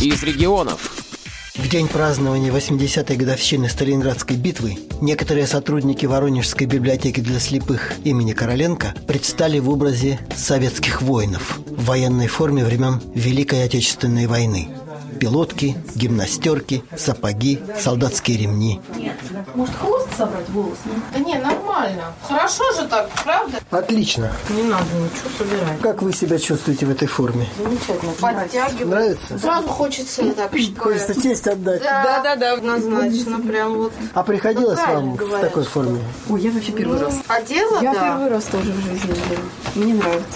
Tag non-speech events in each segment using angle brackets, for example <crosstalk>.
из регионов. В день празднования 80-й годовщины Сталинградской битвы некоторые сотрудники Воронежской библиотеки для слепых имени Короленко предстали в образе советских воинов в военной форме времен Великой Отечественной войны. Пилотки, гимнастерки, сапоги, солдатские ремни. Может, хвост собрать волос? Да не, нормально. Хорошо же так, правда? Отлично. Не надо ничего собирать. Как вы себя чувствуете в этой форме? Замечательно. Подтягивать. Нравится? Сразу хочется так. Хочется честь отдать. Да, да, да, однозначно, прям вот. А приходилось Ну, вам в такой форме? Ой, я вообще первый раз. Одела, Я да. первый раз тоже в жизни. Мне нравится.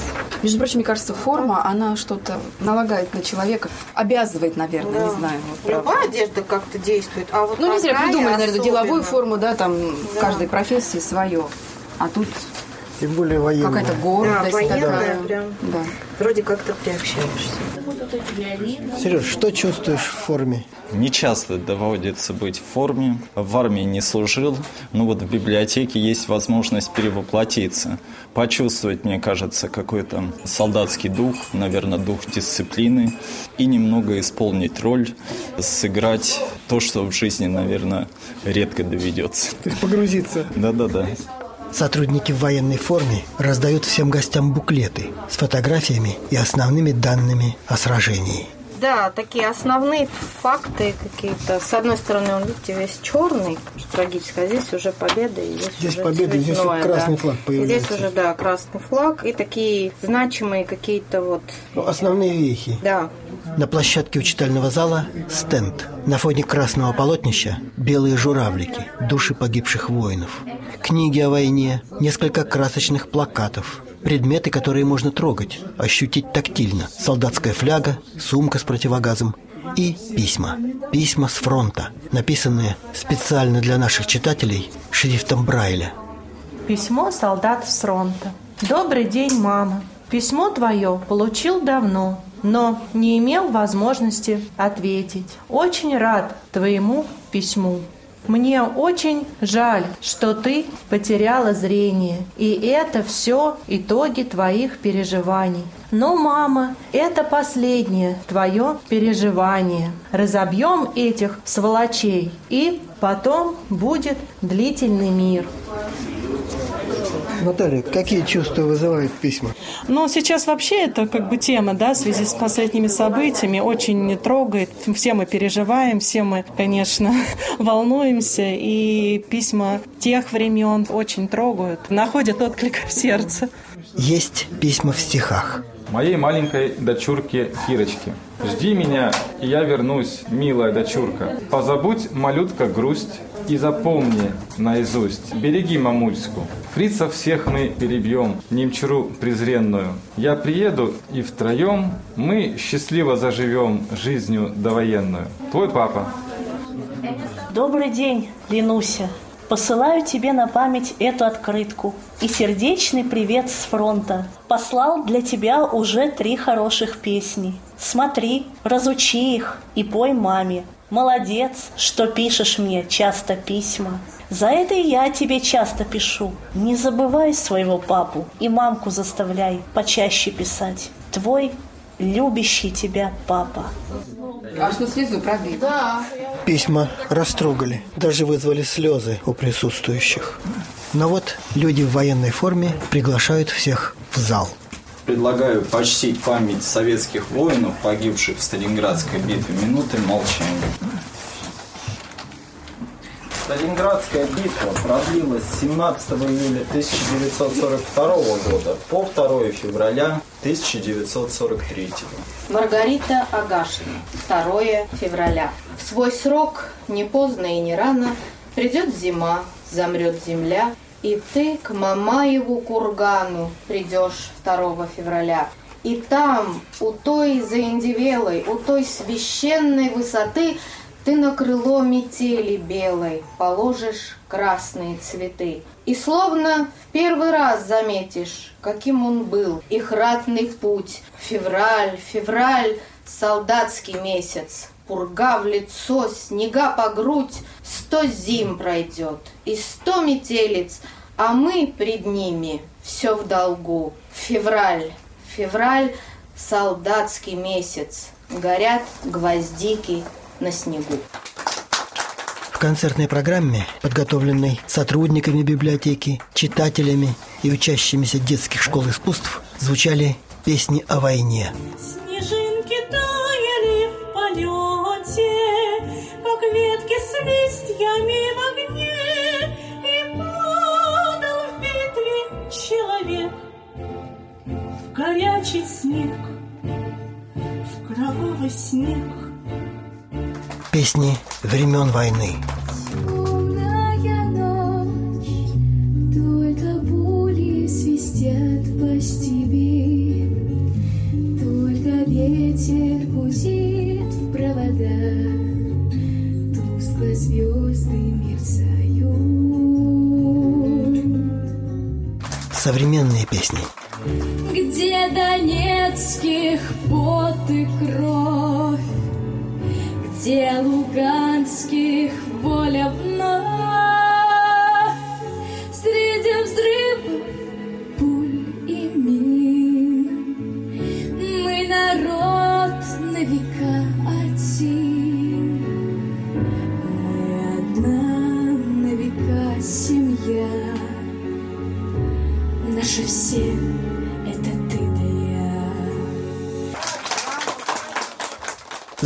Между прочим, мне кажется, форма, она что-то налагает на человека, обязывает, наверное, не знаю. вот. Любая одежда как-то действует, а вот Ну, не зря придумали, наверное, особенно. деловую форму, да, там в каждой профессии свое. А тут Тем более военная. какая-то гордость Да, военная такая. прям. Да. Вроде как-то приобщаешься. Сереж, что чувствуешь в форме? Не часто доводится быть в форме. В армии не служил. Но вот в библиотеке есть возможность перевоплотиться. Почувствовать, мне кажется, какой-то солдатский дух, наверное, дух дисциплины. И немного исполнить роль, сыграть то, что в жизни, наверное, редко доведется. То есть погрузиться. Да-да-да. Сотрудники в военной форме раздают всем гостям буклеты с фотографиями и основными данными о сражении. Да, такие основные факты какие-то. С одной стороны, он, видите, весь черный, что трагически, а здесь уже победа. И здесь Здесь уже победа, здесь цветное, красный да. флаг И появляется. Здесь уже, да, красный флаг и такие значимые какие-то вот, Ну, основные вехи. да, На площадке у читального зала стенд. На фоне красного полотнища белые журавлики, души погибших воинов. Книги о войне, несколько красочных плакатов. Предметы, которые можно трогать, ощутить тактильно. Солдатская фляга, сумка с противогазом и письма. Письма с фронта, написанные специально для наших читателей шрифтом Брайля. Письмо солдат с фронта. Добрый день, мама. Письмо твое получил давно, но не имел возможности ответить. Очень рад твоему письму. Мне очень жаль, что ты потеряла зрение, и это все итоги твоих переживаний. Но, мама, это последнее твое переживание. Разобьем этих сволочей, и потом будет длительный мир. Наталья, какие чувства вызывают письма? Ну, сейчас вообще это как бы тема, да, в связи с последними событиями, очень не трогает. Все мы переживаем, все мы, конечно, <laughs> волнуемся, и письма тех времен очень трогают, находят отклик в сердце. Есть письма в стихах. Моей маленькой дочурке Кирочке. Жди меня, и я вернусь, милая дочурка. Позабудь, малютка, грусть, и запомни наизусть. Береги мамульску. Фрицев всех мы перебьем, немчуру презренную. Я приеду, и втроем мы счастливо заживем жизнью довоенную. Твой папа. Добрый день, Ленуся. Посылаю тебе на память эту открытку и сердечный привет с фронта. Послал для тебя уже три хороших песни. Смотри, разучи их и пой маме. Молодец, что пишешь мне часто письма. За это и я тебе часто пишу. Не забывай своего папу и мамку заставляй почаще писать. Твой любящий тебя папа. А что слезу пробили? Письма растрогали, даже вызвали слезы у присутствующих. Но вот люди в военной форме приглашают всех в зал. Предлагаю почтить память советских воинов, погибших в Сталинградской битве, минуты молчания. Сталинградская битва продлилась с 17 июля 1942 года по 2 февраля 1943 Маргарита Агашина. 2 февраля. В свой срок, не поздно и не рано, придет зима, замрет земля, и ты к Мамаеву кургану придешь 2 февраля. И там, у той заиндевелой, у той священной высоты, ты на крыло метели белой положишь красные цветы. И словно в первый раз заметишь, каким он был, их ратный путь. Февраль, февраль, солдатский месяц. Пурга в лицо, снега по грудь, сто зим пройдет и сто метелиц, а мы пред ними все в долгу. Февраль, февраль, солдатский месяц. Горят гвоздики на снегу. В концертной программе, подготовленной сотрудниками библиотеки, читателями и учащимися детских школ искусств, звучали песни о войне. Снежинки таяли в полете, Как ветки с листьями в огне, И падал в битве человек В горячий снег, в кровавый снег. Песни времен войны. Современные песни. Где донецких Где луганских воля вновь,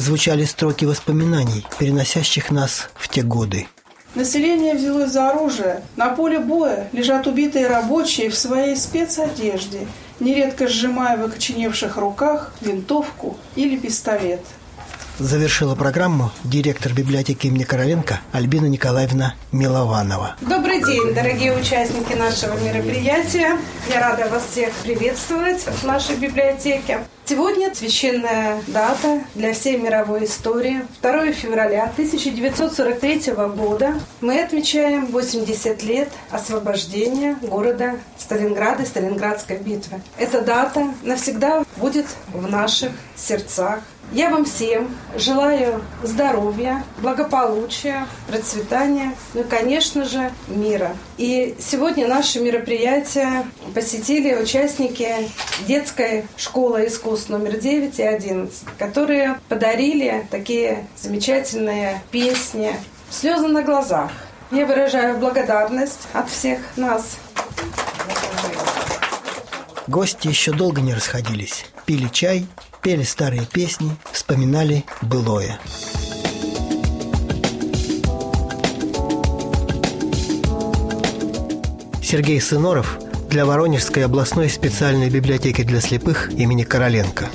Звучали строки воспоминаний, переносящих нас в те годы. Население взялось за оружие. На поле боя лежат убитые рабочие в своей спецодежде, нередко сжимая в окоченевших руках винтовку или пистолет. Завершила программу директор библиотеки имени Короленко Альбина Николаевна Милованова. Добрый день, дорогие участники нашего мероприятия. Я рада вас всех приветствовать в нашей библиотеке. Сегодня священная дата для всей мировой истории. 2 февраля 1943 года мы отмечаем 80 лет освобождения города Сталинграда и Сталинградской битвы. Эта дата навсегда будет в наших сердцах. Я вам всем желаю здоровья, благополучия, процветания, ну и, конечно же, мира. И сегодня наше мероприятие посетили участники детской школы искусств номер 9 и 11, которые подарили такие замечательные песни «Слезы на глазах». Я выражаю благодарность от всех нас. Гости еще долго не расходились. Пили чай, пели старые песни, вспоминали былое. Сергей Сыноров для Воронежской областной специальной библиотеки для слепых имени Короленко.